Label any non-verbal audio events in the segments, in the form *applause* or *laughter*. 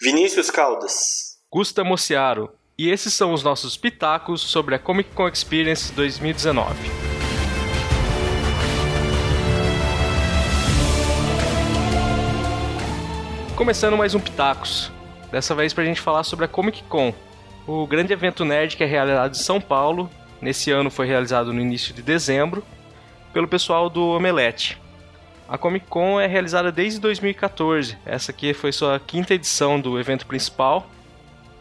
Vinícius Caldas. Gusta Mociaro. E esses são os nossos pitacos sobre a Comic Con Experience 2019. Começando mais um Pitacos. Dessa vez pra gente falar sobre a Comic Con, o grande evento nerd que é realizado em São Paulo. Nesse ano foi realizado no início de dezembro pelo pessoal do Omelete. A Comic Con é realizada desde 2014. Essa aqui foi sua quinta edição do evento principal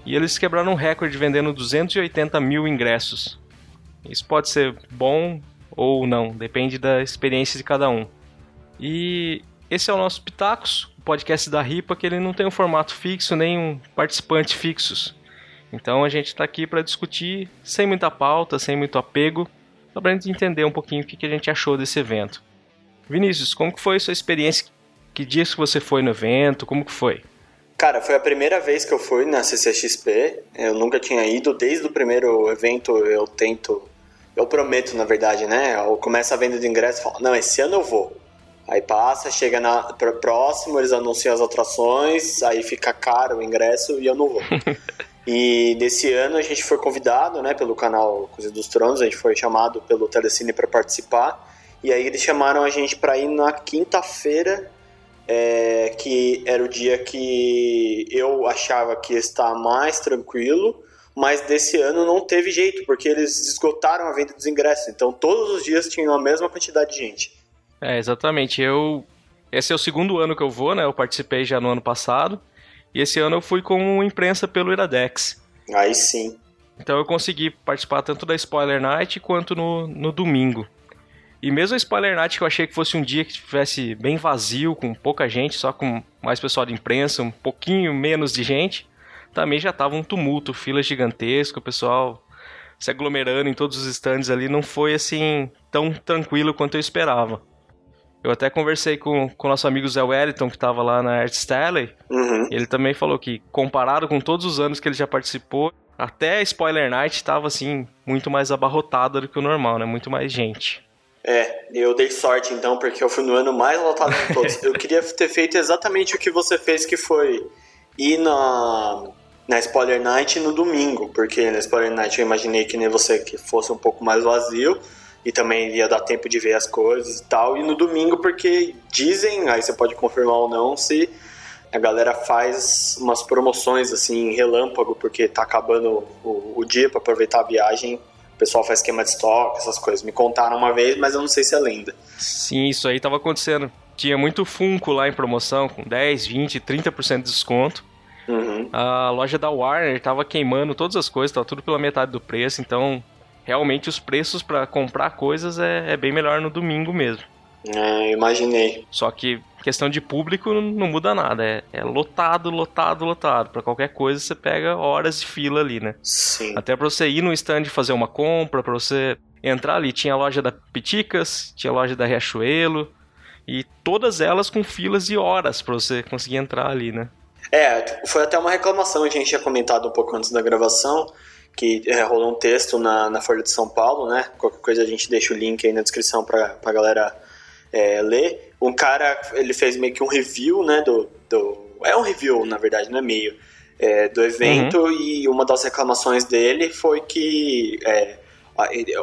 e eles quebraram um recorde vendendo 280 mil ingressos. Isso pode ser bom ou não, depende da experiência de cada um. E esse é o nosso Pitacos, o podcast da RIPA, que ele não tem um formato fixo nem um participante fixos. Então a gente está aqui para discutir sem muita pauta, sem muito apego, só para a gente entender um pouquinho o que a gente achou desse evento. Vinícius, como que foi a sua experiência? Que dias que você foi no evento? Como que foi? Cara, foi a primeira vez que eu fui na CCXP. Eu nunca tinha ido. Desde o primeiro evento eu tento. Eu prometo, na verdade, né? Eu começo a venda de ingresso e falo: não, esse ano eu vou. Aí passa, chega na, próximo, eles anunciam as atrações, aí fica caro o ingresso e eu não vou. *laughs* e nesse ano a gente foi convidado, né, pelo canal Coisa dos Tronos, a gente foi chamado pelo Telecine para participar. E aí eles chamaram a gente para ir na quinta-feira é, que era o dia que eu achava que ia estar mais tranquilo, mas desse ano não teve jeito, porque eles esgotaram a venda dos ingressos, então todos os dias tinham a mesma quantidade de gente. É, exatamente. Eu. Esse é o segundo ano que eu vou, né? Eu participei já no ano passado. E esse ano eu fui como imprensa pelo Iradex. Aí sim. Então eu consegui participar tanto da Spoiler Night quanto no, no domingo. E mesmo a Spoiler Night, que eu achei que fosse um dia que estivesse bem vazio, com pouca gente, só com mais pessoal de imprensa, um pouquinho menos de gente, também já tava um tumulto, fila gigantesca, o pessoal se aglomerando em todos os stands ali, não foi assim tão tranquilo quanto eu esperava. Eu até conversei com o nosso amigo Zé Wellington, que estava lá na Art Stanley, uhum. ele também falou que, comparado com todos os anos que ele já participou, até a Spoiler Night estava assim, muito mais abarrotada do que o normal, né? Muito mais gente. É, eu dei sorte então, porque eu fui no ano mais lotado de todos. *laughs* eu queria ter feito exatamente o que você fez, que foi ir na, na Spoiler Night no domingo, porque na Spoiler Night eu imaginei que nem você que fosse um pouco mais vazio e também ia dar tempo de ver as coisas e tal. E no domingo, porque dizem, aí você pode confirmar ou não, se a galera faz umas promoções assim, relâmpago, porque tá acabando o, o dia para aproveitar a viagem o pessoal faz esquema de estoque, essas coisas. Me contaram uma vez, mas eu não sei se é lenda. Sim, isso aí tava acontecendo. Tinha muito Funko lá em promoção, com 10, 20, 30% de desconto. Uhum. A loja da Warner tava queimando todas as coisas, tava tudo pela metade do preço, então realmente os preços para comprar coisas é, é, bem melhor no domingo mesmo. É, imaginei. Só que questão de público não muda nada. É, é lotado, lotado, lotado. Para qualquer coisa você pega horas de fila ali, né? Sim. Até pra você ir no stand fazer uma compra, para você entrar ali. Tinha a loja da Piticas, tinha a loja da Riachuelo. E todas elas com filas de horas para você conseguir entrar ali, né? É, foi até uma reclamação, a gente tinha comentado um pouco antes da gravação, que é, rolou um texto na, na Folha de São Paulo, né? Qualquer coisa a gente deixa o link aí na descrição pra, pra galera é, ler. Um cara, ele fez meio que um review, né, do, do é um review, na verdade, não é meio, é, do evento, uhum. e uma das reclamações dele foi que é,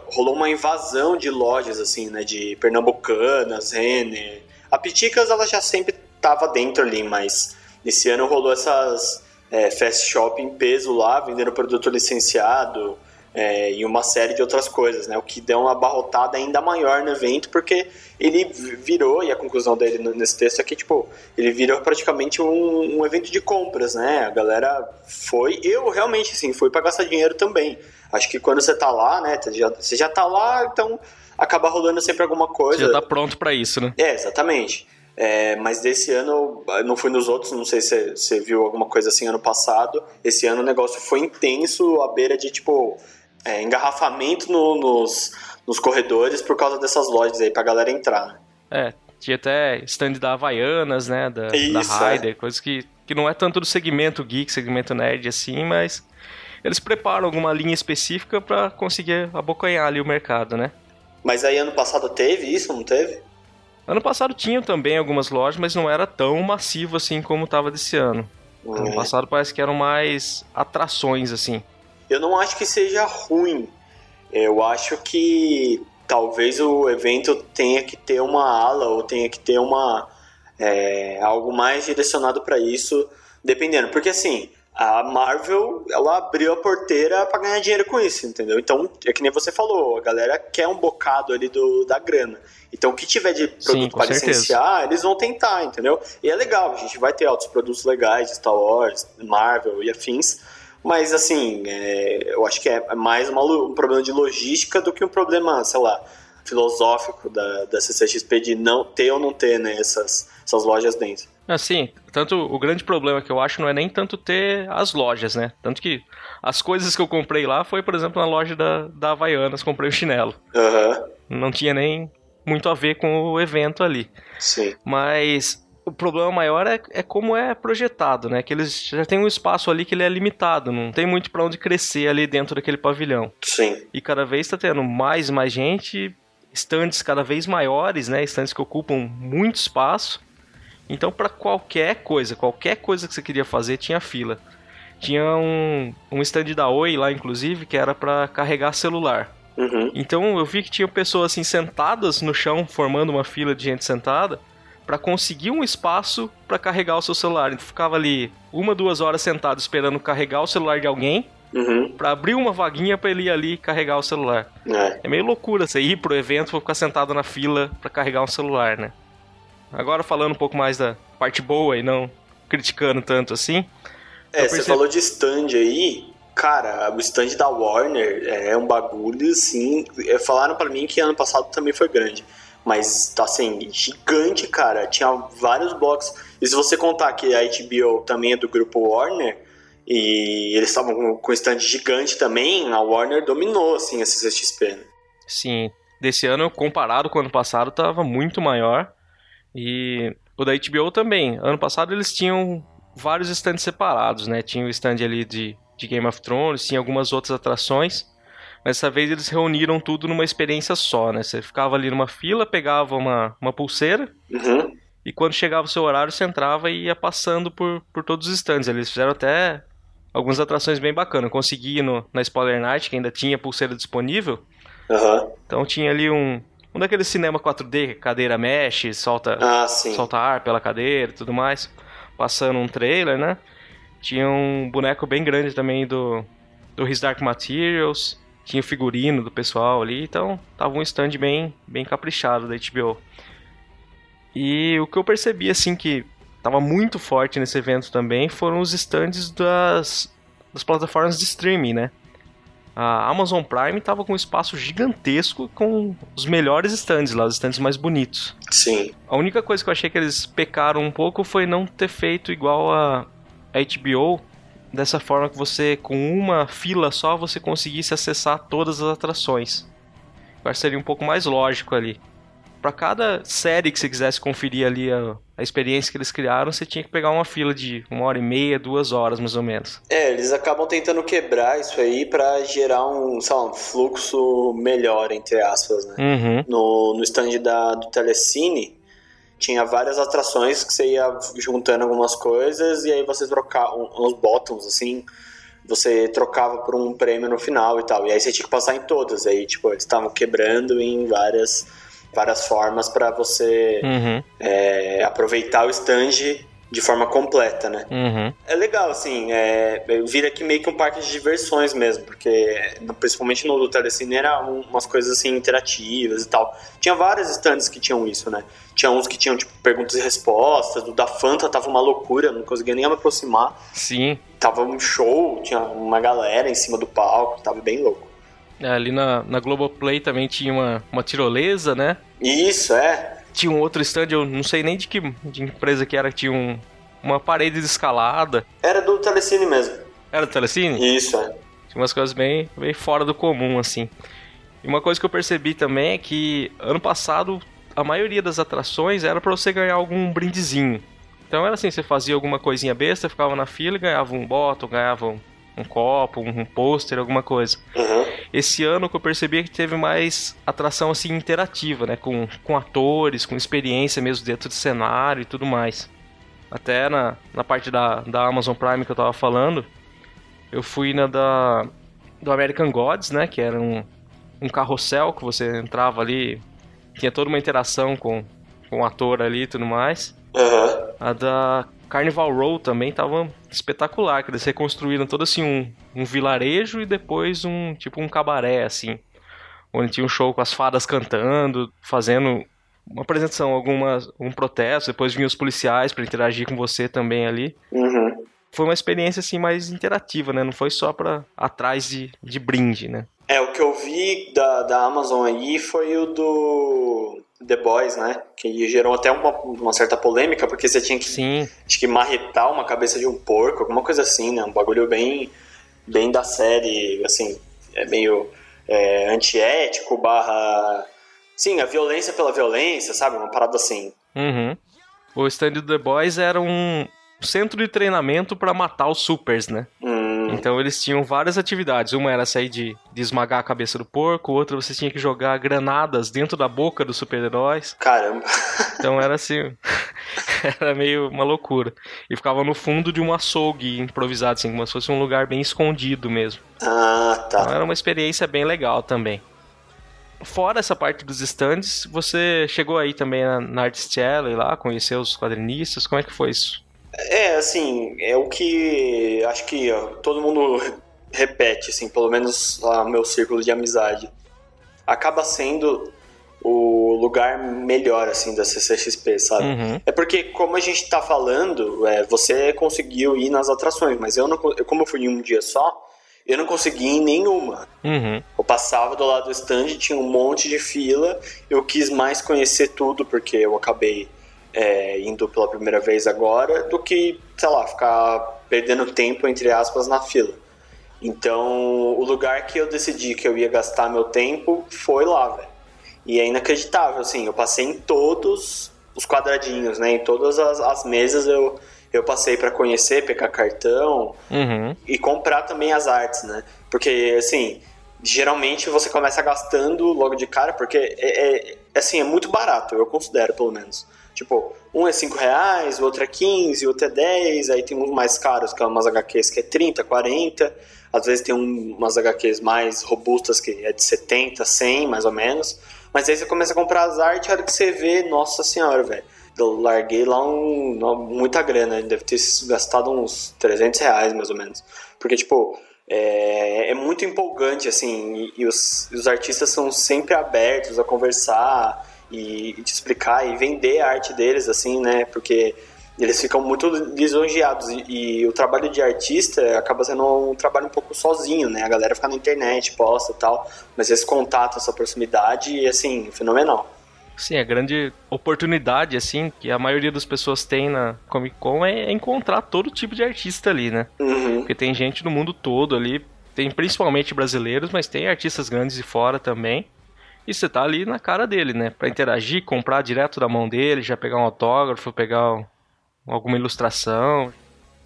rolou uma invasão de lojas, assim, né, de Pernambucanas, Renner. A Piticas, ela já sempre tava dentro ali, mas esse ano rolou essas é, fast shop em peso lá, vendendo produto licenciado, é, e uma série de outras coisas, né? O que deu uma abarrotada ainda maior no evento, porque ele virou, e a conclusão dele nesse texto é que, tipo, ele virou praticamente um, um evento de compras, né? A galera foi, eu realmente, assim, fui para gastar dinheiro também. Acho que quando você tá lá, né, você já, você já tá lá, então acaba rolando sempre alguma coisa. Você já tá pronto para isso, né? É, exatamente. É, mas desse ano, não fui nos outros, não sei se você viu alguma coisa assim ano passado. Esse ano o negócio foi intenso, à beira de, tipo, é, engarrafamento no, nos, nos corredores por causa dessas lojas aí pra galera entrar. Né? É, tinha até stand da Havaianas, né? Da, Isso, da Raider, é. coisas que, que não é tanto do segmento geek, segmento nerd assim, mas eles preparam alguma linha específica para conseguir abocanhar ali o mercado, né? Mas aí ano passado teve isso, não teve? Ano passado tinha também algumas lojas, mas não era tão massivo assim como tava desse ano. Ano é. passado parece que eram mais atrações, assim. Eu não acho que seja ruim. Eu acho que talvez o evento tenha que ter uma ala ou tenha que ter uma é, algo mais direcionado para isso, dependendo. Porque assim, a Marvel ela abriu a porteira para ganhar dinheiro com isso, entendeu? Então, é que nem você falou, a galera quer um bocado ali do, da grana. Então, o que tiver de produto para licenciar, eles vão tentar, entendeu? E é legal, a gente vai ter outros produtos legais de Star Wars, Marvel e afins. Mas, assim, é, eu acho que é mais uma, um problema de logística do que um problema, sei lá, filosófico da, da CCXP de não ter ou não ter né, essas, essas lojas dentro. Assim, tanto o grande problema que eu acho não é nem tanto ter as lojas, né? Tanto que as coisas que eu comprei lá foi, por exemplo, na loja da, da Havaianas, comprei o um chinelo. Uhum. Não tinha nem muito a ver com o evento ali. Sim. Mas o problema maior é, é como é projetado, né? Que eles já tem um espaço ali que ele é limitado, não tem muito para onde crescer ali dentro daquele pavilhão. Sim. E cada vez está tendo mais e mais gente, estandes cada vez maiores, né? Estandes que ocupam muito espaço. Então, para qualquer coisa, qualquer coisa que você queria fazer, tinha fila. Tinha um, um stand da Oi lá, inclusive, que era para carregar celular. Uhum. Então eu vi que tinha pessoas assim sentadas no chão, formando uma fila de gente sentada para conseguir um espaço para carregar o seu celular. Então ficava ali uma, duas horas sentado esperando carregar o celular de alguém. Uhum. Pra abrir uma vaguinha pra ele ir ali carregar o celular. É. é meio loucura você ir pro evento e ficar sentado na fila para carregar um celular, né? Agora falando um pouco mais da parte boa e não criticando tanto assim. É, percebo... você falou de stand aí. Cara, o stand da Warner é um bagulho assim. É, falaram para mim que ano passado também foi grande. Mas, assim, gigante, cara. Tinha vários blocos. E se você contar que a HBO também é do grupo Warner, e eles estavam com um stand gigante também, a Warner dominou, assim, a CCXP. Né? Sim. Desse ano, comparado com o ano passado, tava muito maior. E o da HBO também. Ano passado eles tinham vários stands separados, né? Tinha o stand ali de, de Game of Thrones, tinha algumas outras atrações. Mas dessa vez eles reuniram tudo numa experiência só, né? Você ficava ali numa fila, pegava uma, uma pulseira. Uhum. E quando chegava o seu horário, você entrava e ia passando por, por todos os stands. Eles fizeram até algumas atrações bem bacanas. Eu consegui no, na Spoiler Night, que ainda tinha pulseira disponível. Uhum. Então tinha ali um, um daqueles cinema 4D, cadeira mexe, solta, ah, solta ar pela cadeira e tudo mais. Passando um trailer, né? Tinha um boneco bem grande também do, do His Dark Materials tinha o figurino do pessoal ali, então tava um stand bem, bem caprichado da HBO. E o que eu percebi, assim, que tava muito forte nesse evento também foram os stands das, das plataformas de streaming, né? A Amazon Prime tava com um espaço gigantesco com os melhores stands lá, os stands mais bonitos. Sim. A única coisa que eu achei que eles pecaram um pouco foi não ter feito igual a, a HBO, dessa forma que você, com uma fila só, você conseguisse acessar todas as atrações. Eu acho que seria um pouco mais lógico ali. Para cada série que você quisesse conferir ali a, a, experiência que eles criaram, você tinha que pegar uma fila de uma hora e meia, duas horas mais ou menos. É, eles acabam tentando quebrar isso aí para gerar um, sei lá, um fluxo melhor, entre aspas, né? Uhum. No, no stand da, do Telecine, tinha várias atrações que você ia juntando algumas coisas e aí você trocava uns bottoms assim, você trocava por um prêmio no final e tal. E aí você tinha que passar em todas. Aí, tipo, eles estavam quebrando em várias, várias formas para você uhum. é, aproveitar o stand de forma completa, né? Uhum. É legal, assim, é, vira aqui meio que um parque de diversões mesmo, porque principalmente no do Telecine era umas coisas assim interativas e tal. Tinha vários stands que tinham isso, né? Tinha uns que tinham, tipo, perguntas e respostas, do da Fanta tava uma loucura, não conseguia nem me aproximar. Sim. Tava um show, tinha uma galera em cima do palco, tava bem louco. É, ali na, na Globoplay também tinha uma, uma tirolesa, né? Isso, é tinha um outro stand, eu não sei nem de que de empresa que era, que tinha um, uma parede de escalada. Era do Telecine mesmo. Era do Telecine? Isso, é. Tinha umas coisas bem, bem fora do comum, assim. E uma coisa que eu percebi também é que ano passado a maioria das atrações era para você ganhar algum brindezinho. Então era assim, você fazia alguma coisinha besta, ficava na fila e ganhava um bottle, ganhava um, um copo, um, pôster, alguma coisa. Uhum. Esse ano que eu percebi é que teve mais atração assim interativa, né? Com, com atores, com experiência mesmo dentro do cenário e tudo mais. Até na, na parte da, da Amazon Prime que eu tava falando, eu fui na da do American Gods, né? Que era um, um carrossel que você entrava ali, tinha toda uma interação com, com o ator ali e tudo mais. Uhum. A da Carnival Row também tava espetacular, que eles reconstruíram todo assim um, um vilarejo e depois um tipo um cabaré assim, onde tinha um show com as fadas cantando, fazendo uma apresentação, alguma um protesto, depois vinham os policiais para interagir com você também ali. Uhum. Foi uma experiência assim mais interativa, né? Não foi só para atrás de, de brinde, né? É, o que eu vi da, da Amazon aí foi o do The Boys, né? Que gerou até uma, uma certa polêmica, porque você tinha que, Sim. acho que marretar uma cabeça de um porco, alguma coisa assim, né? Um bagulho bem, bem da série, assim, é meio é, antiético, barra... Sim, a violência pela violência, sabe? Uma parada assim. Uhum. O stand do The Boys era um centro de treinamento para matar os supers, né? Hum, Então eles tinham várias atividades. Uma era sair de, de esmagar a cabeça do porco, outra você tinha que jogar granadas dentro da boca dos super-heróis. caramba. Então era assim. *laughs* era meio uma loucura. E ficava no fundo de um açougue improvisado, assim, como se fosse um lugar bem escondido mesmo. Ah, Então tá. era uma experiência bem legal também. Fora essa parte dos stands, você chegou aí também na, na Artist Alley lá, conheceu os quadrinistas, como é que foi isso? É, assim, é o que acho que ó, todo mundo *laughs* repete, assim, pelo menos lá no meu círculo de amizade. Acaba sendo o lugar melhor, assim, da CCXP, sabe? Uhum. É porque, como a gente tá falando, é, você conseguiu ir nas atrações, mas eu não, como eu fui em um dia só, eu não consegui ir em nenhuma. Uhum. Eu passava do lado do stand, tinha um monte de fila. Eu quis mais conhecer tudo, porque eu acabei é, indo pela primeira vez agora, do que, sei lá, ficar perdendo tempo, entre aspas, na fila. Então, o lugar que eu decidi que eu ia gastar meu tempo foi lá, velho. E é inacreditável, assim, eu passei em todos os quadradinhos, né? Em todas as, as mesas eu, eu passei para conhecer, pegar cartão, Uhum. e comprar também as artes, né? Porque, assim, geralmente você começa gastando logo de cara, porque é, é- assim, é muito barato, eu considero, pelo menos. Tipo, um é 5 reais, o outro é 15, o outro é 10, aí tem uns mais caros, que é umas HQs que é 30, 40, às vezes tem um- umas HQs mais robustas que é de 70, 100, mais ou menos. Mas aí você começa a comprar as artes, a hora que você vê, nossa senhora, velho. Eu larguei lá um, muita grana, deve ter gastado uns 300 reais, mais ou menos. Porque, tipo, é, é muito empolgante, assim, e, e os, os artistas são sempre abertos a conversar e, e te explicar e vender a arte deles, assim, né? Porque eles ficam muito lisonjeados e, e o trabalho de artista acaba sendo um trabalho um pouco sozinho, né? A galera fica na internet, posta e tal, mas esse contato, essa proximidade, assim, fenomenal. Sim, a grande oportunidade, assim, que a maioria das pessoas tem na Comic Con é encontrar todo tipo de artista ali, né? Uhum. Porque tem gente no mundo todo ali, tem principalmente brasileiros, mas tem artistas grandes de fora também. E você tá ali na cara dele, né? Pra interagir, comprar direto da mão dele, já pegar um autógrafo, pegar um- alguma ilustração.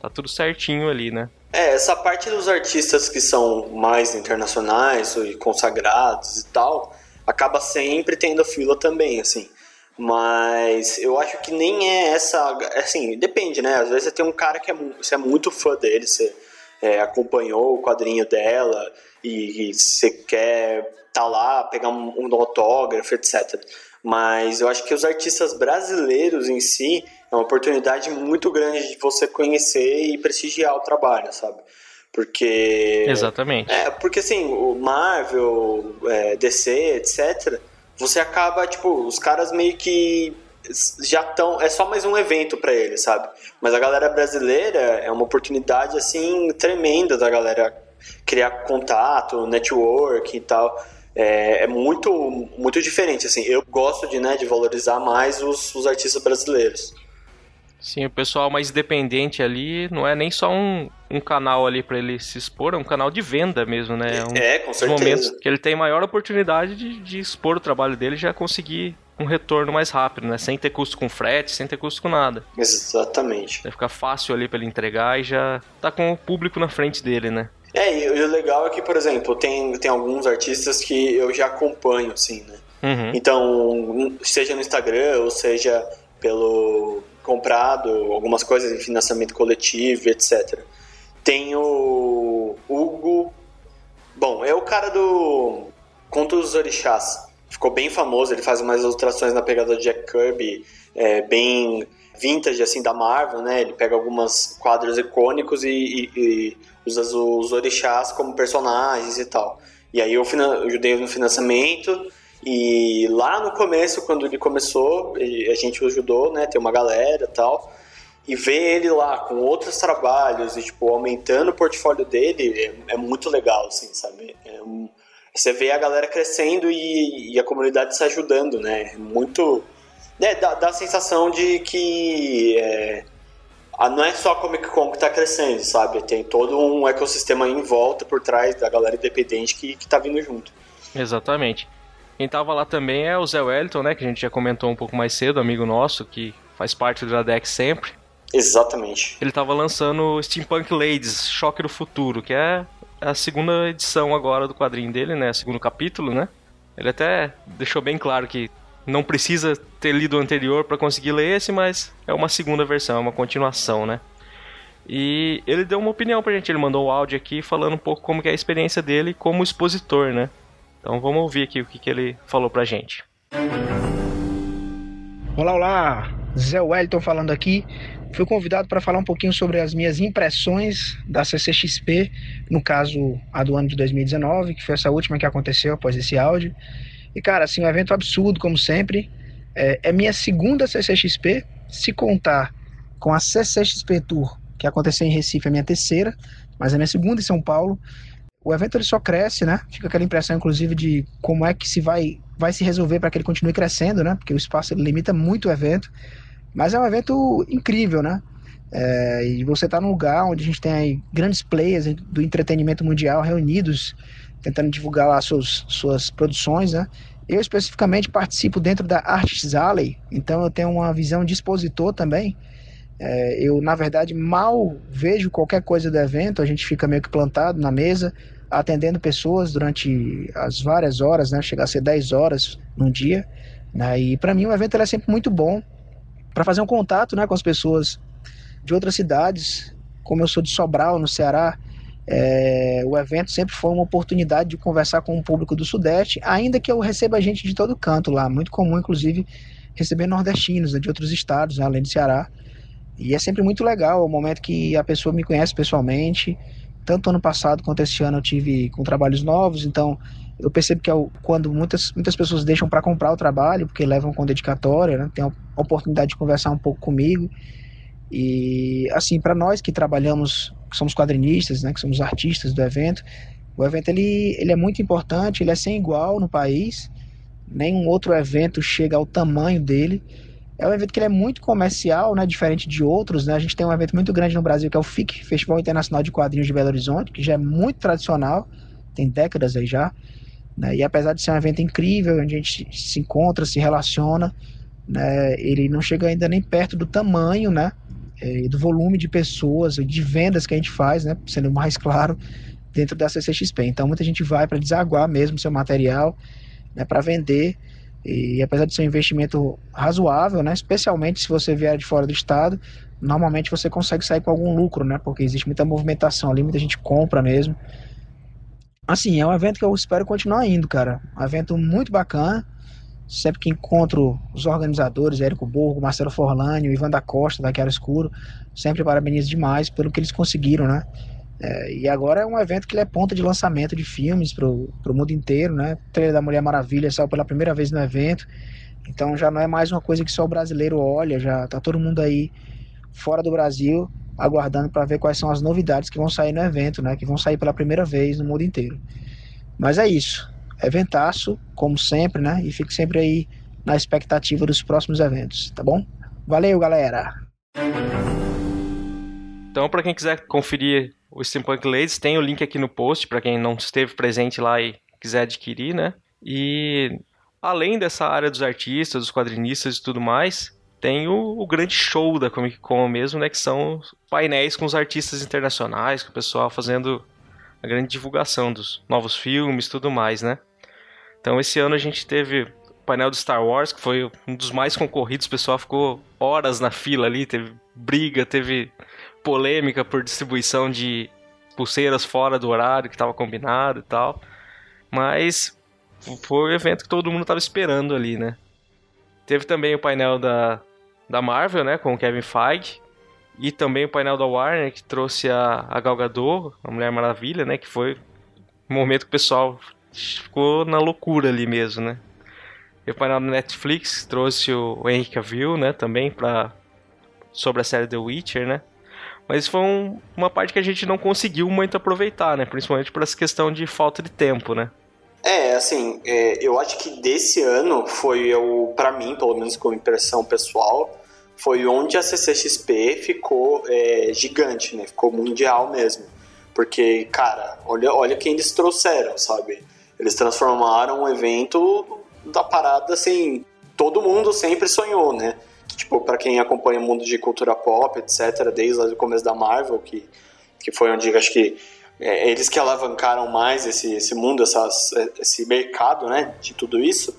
Tá tudo certinho ali, né? É, essa parte dos artistas que são mais internacionais e consagrados e tal, acaba sempre tendo fila também, assim. Mas eu acho que nem é essa. Assim, depende, né? Às vezes você tem um cara que é, você é muito fã dele, você é, acompanhou o quadrinho dela e, e você quer tá lá, pegar um, um autógrafo, etc. Mas eu acho que os artistas brasileiros em si é uma oportunidade muito grande de você conhecer e prestigiar o trabalho, sabe? Porque. Exatamente. É, porque assim, o Marvel, é, DC, etc., você acaba, tipo, os caras meio que já estão. É só mais um evento pra eles, sabe? Mas a galera brasileira é uma oportunidade, assim, tremenda da galera criar contato, network e tal. É, é muito, muito diferente, assim. Eu gosto de, né, de valorizar mais os, os artistas brasileiros. Sim, o pessoal mais independente ali não é nem só um, um canal ali pra ele se expor, é um canal de venda mesmo, né? É um É, com certeza. momentos que ele tem maior oportunidade de, de expor o trabalho dele e já conseguir um retorno mais rápido, né? Sem ter custo com frete, sem ter custo com nada. Exatamente. Vai ficar fácil ali pra ele entregar e já tá com o público na frente dele, né? É, e o legal é que, por exemplo, tem, tem alguns artistas que eu já acompanho, assim, né? Uhum. Então, seja no Instagram ou seja pelo comprado algumas coisas em financiamento coletivo, etc. Tem o Hugo. Bom, é o cara do Contos dos Orixás. Ficou bem famoso, ele faz umas ilustrações na pegada do Jack Kirby, é, bem vintage assim da Marvel, né? Ele pega alguns quadros icônicos e, e, e usa os orixás como personagens e tal. E aí eu ajudei no financiamento e lá no começo, quando ele começou, a gente o ajudou, né? Tem uma galera e tal. E ver ele lá com outros trabalhos e, tipo, aumentando o portfólio dele é, é muito legal, assim, sabe? É um, você vê a galera crescendo e, e, a comunidade se ajudando, né? É muito. É, dá, dá a sensação de que. É, não é só a Comic Con que está crescendo, sabe? Tem todo um ecossistema em volta por trás da galera independente que, que tá vindo junto. Exatamente. Quem tava lá também é o Zé Wellington, né? Que a gente já comentou um pouco mais cedo, amigo nosso, que faz parte do Iradex sempre. Exatamente. Ele tava lançando Steampunk Ladies, Choque do Futuro, que é a segunda edição agora do quadrinho dele, né? Segundo capítulo, né? Ele até deixou bem claro que não precisa ter lido o anterior para conseguir ler esse, mas é uma segunda versão, é uma continuação, né? E ele deu uma opinião pra gente, ele mandou um áudio aqui falando um pouco como é a experiência dele como expositor, né? Então vamos ouvir aqui o que, que ele falou pra gente. Olá, olá! Zé Wellington falando aqui. Fui convidado para falar um pouquinho sobre as minhas impressões da CCXP, no caso a do ano de 2019, que foi essa última que aconteceu após esse áudio. E cara, assim, um evento absurdo, como sempre. É, é minha segunda CCXP, se contar com a CCXP Tour, que aconteceu em Recife, é minha terceira, mas é minha segunda em São Paulo o evento ele só cresce, né? Fica aquela impressão, inclusive, de como é que se vai, vai se resolver para que ele continue crescendo, né? Porque o espaço limita muito o evento. Mas é um evento incrível, né? É, e você está num lugar onde a gente tem grandes players do entretenimento mundial reunidos, tentando divulgar lá suas, suas produções, né? Eu especificamente participo dentro da Artists Alley, então eu tenho uma visão de expositor também. É, eu, na verdade, mal vejo qualquer coisa do evento, a gente fica meio que plantado na mesa, atendendo pessoas durante as várias horas, né? Chegar a ser 10 horas num dia. Né? E para mim o evento é sempre muito bom para fazer um contato né, com as pessoas de outras cidades. Como eu sou de Sobral, no Ceará, é, o evento sempre foi uma oportunidade de conversar com o público do Sudeste, ainda que eu receba gente de todo canto lá. Muito comum, inclusive, receber nordestinos né, de outros estados, né, além do Ceará. E é sempre muito legal o momento que a pessoa me conhece pessoalmente. Tanto ano passado quanto esse ano eu tive com trabalhos novos, então eu percebo que é quando muitas, muitas pessoas deixam para comprar o trabalho, porque levam com dedicatória, né? tem a oportunidade de conversar um pouco comigo. E assim, para nós que trabalhamos, que somos quadrinistas, né, que somos artistas do evento, o evento ele, ele é muito importante, ele é sem igual no país. Nenhum outro evento chega ao tamanho dele. É um evento que é muito comercial, né, diferente de outros. Né? A gente tem um evento muito grande no Brasil que é o FIC, Festival Internacional de Quadrinhos de Belo Horizonte, que já é muito tradicional, tem décadas aí já. Né? E apesar de ser um evento incrível, onde a gente se encontra, se relaciona, né, ele não chega ainda nem perto do tamanho, né, é, do volume de pessoas, de vendas que a gente faz, né, sendo mais claro, dentro da CCXP. Então muita gente vai para desaguar mesmo seu material, né, para vender e apesar de ser um investimento razoável, né, especialmente se você vier de fora do estado, normalmente você consegue sair com algum lucro, né, porque existe muita movimentação ali, muita gente compra mesmo. Assim, é um evento que eu espero continuar indo, cara. Um evento muito bacana. Sempre que encontro os organizadores, Érico Borgo, Marcelo Forlani, Ivan da Costa, da Chiara Escuro, sempre parabenizo demais pelo que eles conseguiram, né? É, e agora é um evento que é ponta de lançamento de filmes para o mundo inteiro, né? O trailer da Mulher Maravilha saiu pela primeira vez no evento, então já não é mais uma coisa que só o brasileiro olha, já tá todo mundo aí fora do Brasil aguardando para ver quais são as novidades que vão sair no evento, né? Que vão sair pela primeira vez no mundo inteiro. Mas é isso, eventaço, como sempre, né? E fique sempre aí na expectativa dos próximos eventos, tá bom? Valeu, galera! Então, para quem quiser conferir o Steampunk Ladies, tem o link aqui no post para quem não esteve presente lá e quiser adquirir, né? E além dessa área dos artistas, dos quadrinistas e tudo mais, tem o, o, grande show da Comic Con mesmo, né? Que são painéis com os artistas internacionais, com o pessoal fazendo a grande divulgação dos novos filmes tudo mais, né? Então esse ano a gente teve painel do Star Wars, que foi um dos mais concorridos, o pessoal ficou horas na fila ali, teve briga, teve polêmica por distribuição de pulseiras fora do horário que estava combinado e tal. Mas foi o evento que todo mundo estava esperando ali, né? Teve também o painel da, da Marvel, né, com o Kevin Feige, e também o painel da Warner que trouxe a, a Gal Gadot, a Mulher Maravilha, né, que foi um momento que o pessoal ficou na loucura ali mesmo, né? E o painel da Netflix trouxe o, Henry Cavill, né, também para sobre a série The Witcher, né? Mas foi um, uma parte que a gente não conseguiu muito aproveitar, né? Principalmente por essa questão de falta de tempo, né? É, assim, é, eu acho que desse ano foi o, para mim, pelo menos como impressão pessoal, foi onde a CCXP ficou é, gigante, né? Ficou mundial mesmo. Porque, cara, olha, olha quem eles trouxeram, sabe? Eles transformaram um evento da parada, assim, todo mundo sempre sonhou, né? Tipo, para quem acompanha o mundo de cultura pop, etc., desde o começo da Marvel, que, que foi onde acho que é, eles que alavancaram mais esse, esse mundo, essas, esse mercado, né, de tudo isso,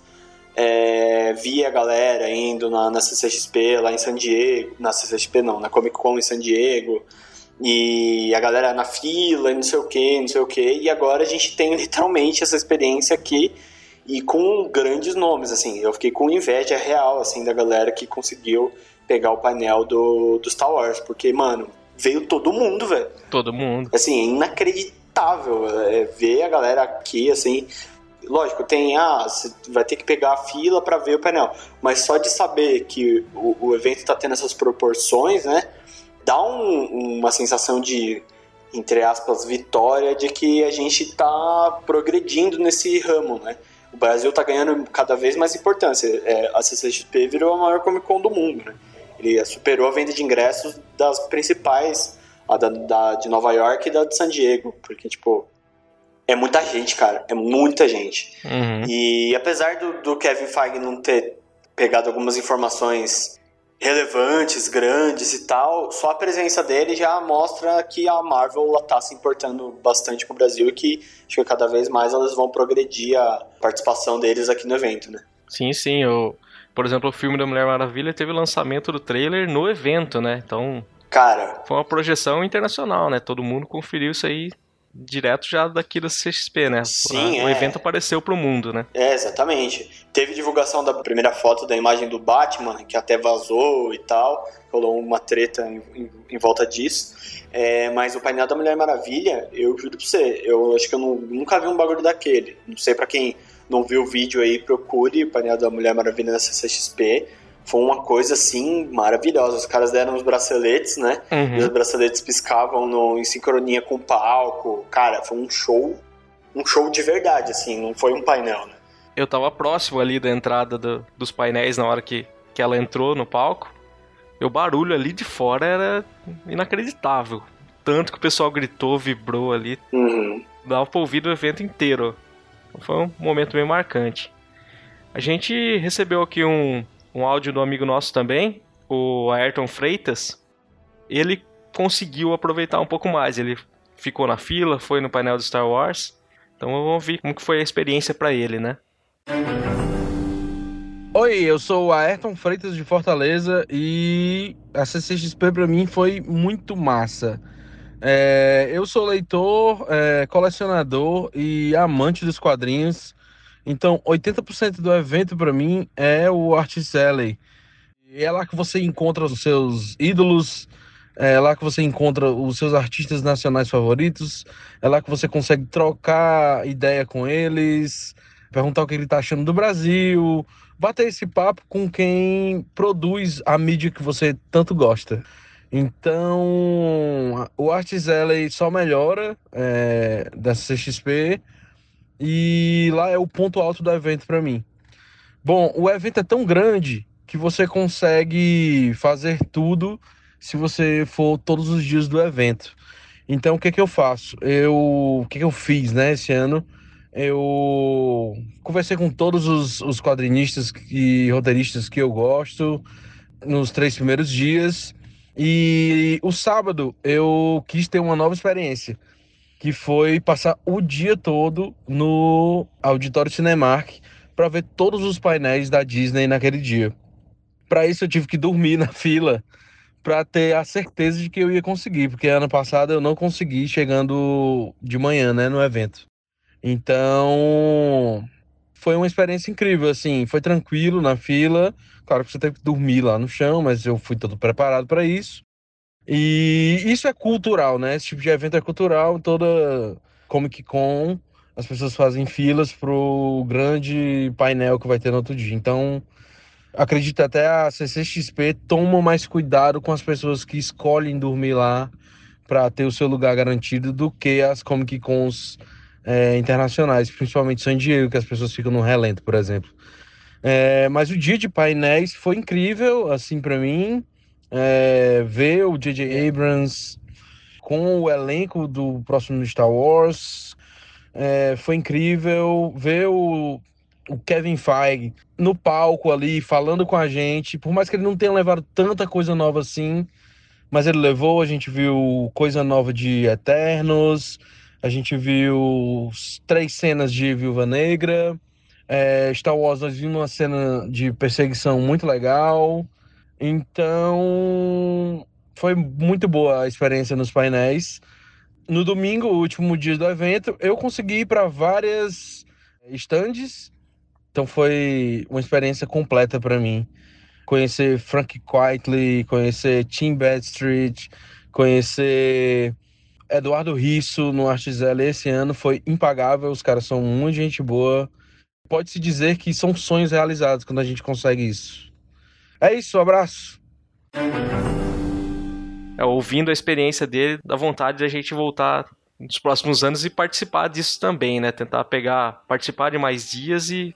é, via a galera indo na, na CCXP lá em San Diego, na CCXP não, na Comic Con em San Diego, e a galera na fila, não sei o que, não sei o que, e agora a gente tem literalmente essa experiência aqui e com grandes nomes, assim. Eu fiquei com inveja real, assim, da galera que conseguiu pegar o painel do, do Star Wars, porque, mano, veio todo mundo, velho. Todo mundo. Assim, é inacreditável é, ver a galera aqui, assim. Lógico, tem, ah, você vai ter que pegar a fila para ver o painel, mas só de saber que o, o evento tá tendo essas proporções, né, dá um, uma sensação de, entre aspas, vitória de que a gente tá progredindo nesse ramo, né o Brasil está ganhando cada vez mais importância. É, a CCXP virou a maior Comic Con do mundo, né? Ele superou a venda de ingressos das principais, a da, da, de Nova York e da de San Diego, porque, tipo, é muita gente, cara, é muita gente. Uhum. E apesar do, do Kevin Feige não ter pegado algumas informações relevantes, grandes e tal, só a presença dele já mostra que a Marvel está se importando bastante com o Brasil e que acho que cada vez mais elas vão progredir a participação deles aqui no evento, né? Sim, sim. Eu, por exemplo, o filme da Mulher Maravilha teve o lançamento do trailer no evento, né? Então. Cara. Foi uma projeção internacional, né? Todo mundo conferiu isso aí direto já daqui da CXP, né? Sim, o é. evento apareceu pro mundo, né? É, exatamente. Teve divulgação da primeira foto da imagem do Batman, que até vazou e tal, rolou uma treta em, em, em volta disso. É, mas o painel da Mulher Maravilha, eu juro pra você, eu acho que eu não, nunca vi um bagulho daquele. Não sei para quem não viu o vídeo aí, procure o painel da Mulher Maravilha na CCXP foi uma coisa assim maravilhosa. Os caras deram os braceletes, né? Uhum. E os braceletes piscavam no, em sincronia com o palco. Cara, foi um show, um show de verdade, assim, não foi um painel, né? Eu tava próximo ali da entrada do, dos painéis na hora que, que ela entrou no palco. E o barulho ali de fora era inacreditável. Tanto que o pessoal gritou, vibrou ali. Uhum. Dava pra ouvir o evento inteiro. Foi um momento bem marcante. A gente recebeu aqui um, um áudio do amigo nosso também, o Ayrton Freitas, ele conseguiu aproveitar um pouco mais. Ele ficou na fila, foi no painel do Star Wars. Então vamos ver como que foi a experiência para ele, né? Oi, eu sou o Ayrton Freitas de Fortaleza e a CCXP para mim foi muito massa. É, eu sou leitor, é, colecionador e amante dos quadrinhos. Então, 80% do evento para mim é o Artist Alley. E é lá que você encontra os seus ídolos, é lá que você encontra os seus artistas nacionais favoritos, é lá que você consegue trocar ideia com eles, perguntar o que ele está achando do Brasil, bater esse papo com quem produz a mídia que você tanto gosta. Então, o Artist Alley só melhora é, da CXP e lá é o ponto alto do evento para mim. Bom, o evento é tão grande que você consegue fazer tudo se você for todos os dias do evento. Então, o que que eu faço? Eu, o que que eu fiz, né, esse ano? Eu conversei com todos os, os quadrinistas e roteiristas que eu gosto nos três primeiros dias. E o sábado eu quis ter uma nova experiência que foi passar o dia todo no Auditório Cinemark para ver todos os painéis da Disney naquele dia. Para isso eu tive que dormir na *laughs* fila para ter a certeza de que eu ia conseguir, porque ano passado eu não consegui chegando de manhã, né, no evento. Então, foi uma experiência incrível, assim, foi tranquilo na fila. Claro que você teve que dormir lá no chão, mas eu fui todo preparado para isso. E isso é cultural, né? Esse tipo de evento é cultural. Toda Comic Con, as pessoas fazem filas pro grande painel que vai ter no outro dia. Então, acredito até a CCXP toma mais cuidado com as pessoas que escolhem dormir lá para ter o seu lugar garantido do que as Comic Cons é, internacionais, principalmente San Diego, que as pessoas ficam no relento, por exemplo. É, mas o dia de painéis foi incrível, assim, para mim. É, ver o J.J. Abrams com o elenco do próximo Star Wars é, foi incrível. Ver o, o Kevin Feige no palco ali, falando com a gente. Por mais que ele não tenha levado tanta coisa nova assim, mas ele levou. A gente viu coisa nova de Eternos a gente viu três cenas de Viúva Negra. É, Star Wars, nós vimos uma cena de perseguição muito legal. Então, foi muito boa a experiência nos painéis. No domingo, o último dia do evento, eu consegui ir para várias estandes. Então, foi uma experiência completa para mim. Conhecer Frank Quitely, conhecer Tim Bradstreet, conhecer Eduardo Risso no Artizela esse ano foi impagável. Os caras são muito gente boa. Pode-se dizer que são sonhos realizados quando a gente consegue isso. É isso, um abraço. É, ouvindo a experiência dele, dá vontade da gente voltar nos próximos anos e participar disso também, né? Tentar pegar, participar de mais dias e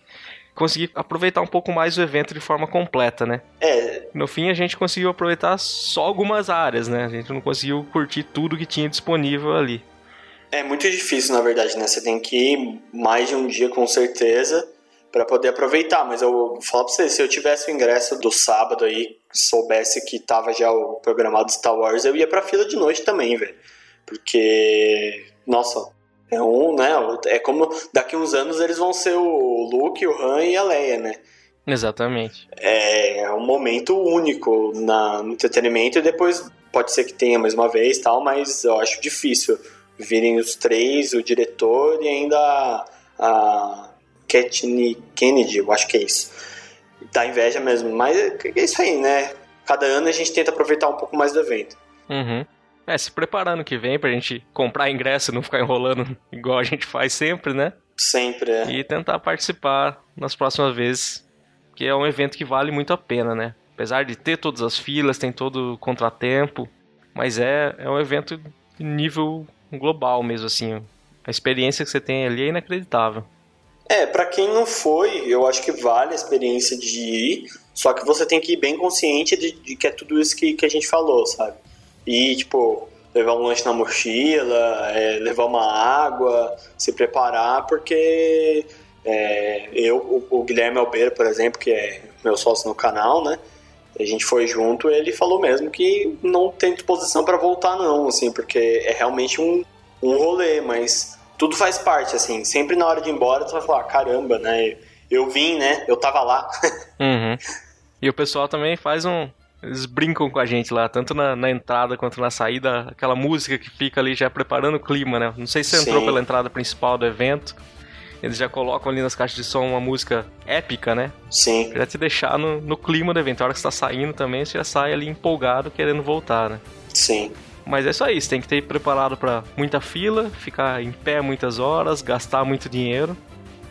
conseguir aproveitar um pouco mais o evento de forma completa, né? É. No fim, a gente conseguiu aproveitar só algumas áreas, né? A gente não conseguiu curtir tudo que tinha disponível ali. É muito difícil, na verdade, né? Você tem que ir mais de um dia com certeza para poder aproveitar. Mas eu vou falar pra você, se eu tivesse o ingresso do sábado aí, soubesse que tava já o programado Star Wars, eu ia pra fila de noite também, velho. Porque, nossa, é um, né? É como daqui uns anos eles vão ser o Luke, o Han e a Leia, né? Exatamente. É um momento único na, no entretenimento e depois pode ser que tenha mais uma vez tal, mas eu acho difícil virem os três, o diretor e ainda a, a Kathleen Kennedy, eu acho que é isso. Dá inveja mesmo, mas é isso aí, né? Cada ano a gente tenta aproveitar um pouco mais do evento. Uhum. É, se preparando que vem pra gente comprar ingresso e não ficar enrolando *laughs* igual a gente faz sempre, né? Sempre, é. E tentar participar nas próximas vezes, que é um evento que vale muito a pena, né? Apesar de ter todas as filas, tem todo o contratempo, mas é, é um evento de nível global mesmo, assim. A experiência que você tem ali é inacreditável. É, para quem não foi, eu acho que vale a experiência de ir, só que você tem que ir bem consciente de, de que é tudo isso que, que a gente falou, sabe? E, tipo, levar um lanche na mochila, é, levar uma água, se preparar, porque é, eu, o, o, Guilherme Albeira, por exemplo, que é meu sócio no canal, né? A gente foi junto, ele falou mesmo que não tem disposição para voltar não, assim, porque é realmente um, um rolê, mas tudo faz parte, assim. Sempre na hora de ir embora, você vai falar, caramba, né? Eu vim, né? Eu tava lá. *laughs* Uhum. E o pessoal também faz um, eles brincam com a gente lá, tanto na, na, entrada quanto na saída, aquela música que fica ali já preparando o clima, né? Não sei se você Sim. entrou pela entrada principal do evento. Eles já colocam ali nas caixas de som uma música épica, né? Sim. Pra te deixar no, no clima do evento. A hora que você tá saindo também, você já sai ali empolgado, querendo voltar, né? Sim. Mas é isso aí, você tem que ter preparado para muita fila, ficar em pé muitas horas, gastar muito dinheiro.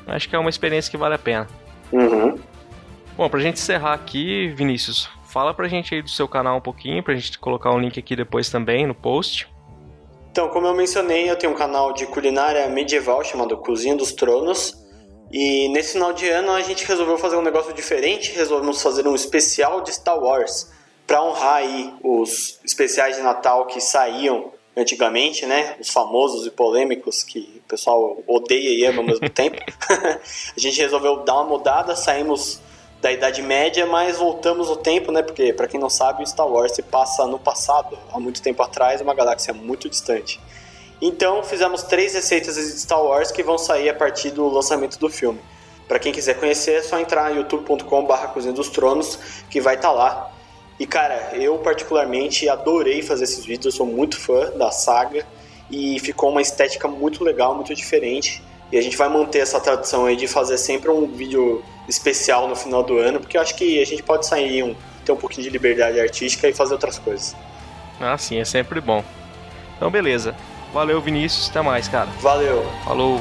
Acho que é uma experiência que vale a pena. Uhum. Bom, pra gente encerrar aqui, Vinícius, Fala pra gente aí do seu canal um pouquinho, pra gente colocar um link aqui depois também no post. Então, como eu mencionei, eu tenho um canal de culinária medieval chamado Cozinha dos Tronos. E nesse final de ano a gente resolveu fazer um negócio diferente, resolvemos fazer um especial de Star Wars para honrar aí os especiais de Natal que saíam antigamente, né? Os famosos e polêmicos que o pessoal odeia e ama ao mesmo *laughs* tempo. *laughs* a gente resolveu dar uma mudada, saímos da Idade Média, mas voltamos o tempo, né? Porque, para quem não sabe, o Star Wars se passa no passado, há muito tempo atrás, uma galáxia muito distante. Então, fizemos três receitas de Star Wars que vão sair a partir do lançamento do filme. Para quem quiser conhecer, é só entrar em youtube.com/barra Cozinha dos Tronos, que vai estar tá lá. E cara, eu particularmente adorei fazer esses vídeos, eu sou muito fã da saga e ficou uma estética muito legal, muito diferente. E a gente vai manter essa tradição aí de fazer sempre um vídeo especial no final do ano, porque eu acho que a gente pode sair um, ter um pouquinho de liberdade artística e fazer outras coisas. Ah, sim, é sempre bom. Então, beleza. Valeu, Vinícius. Até mais, cara. Valeu. Falou.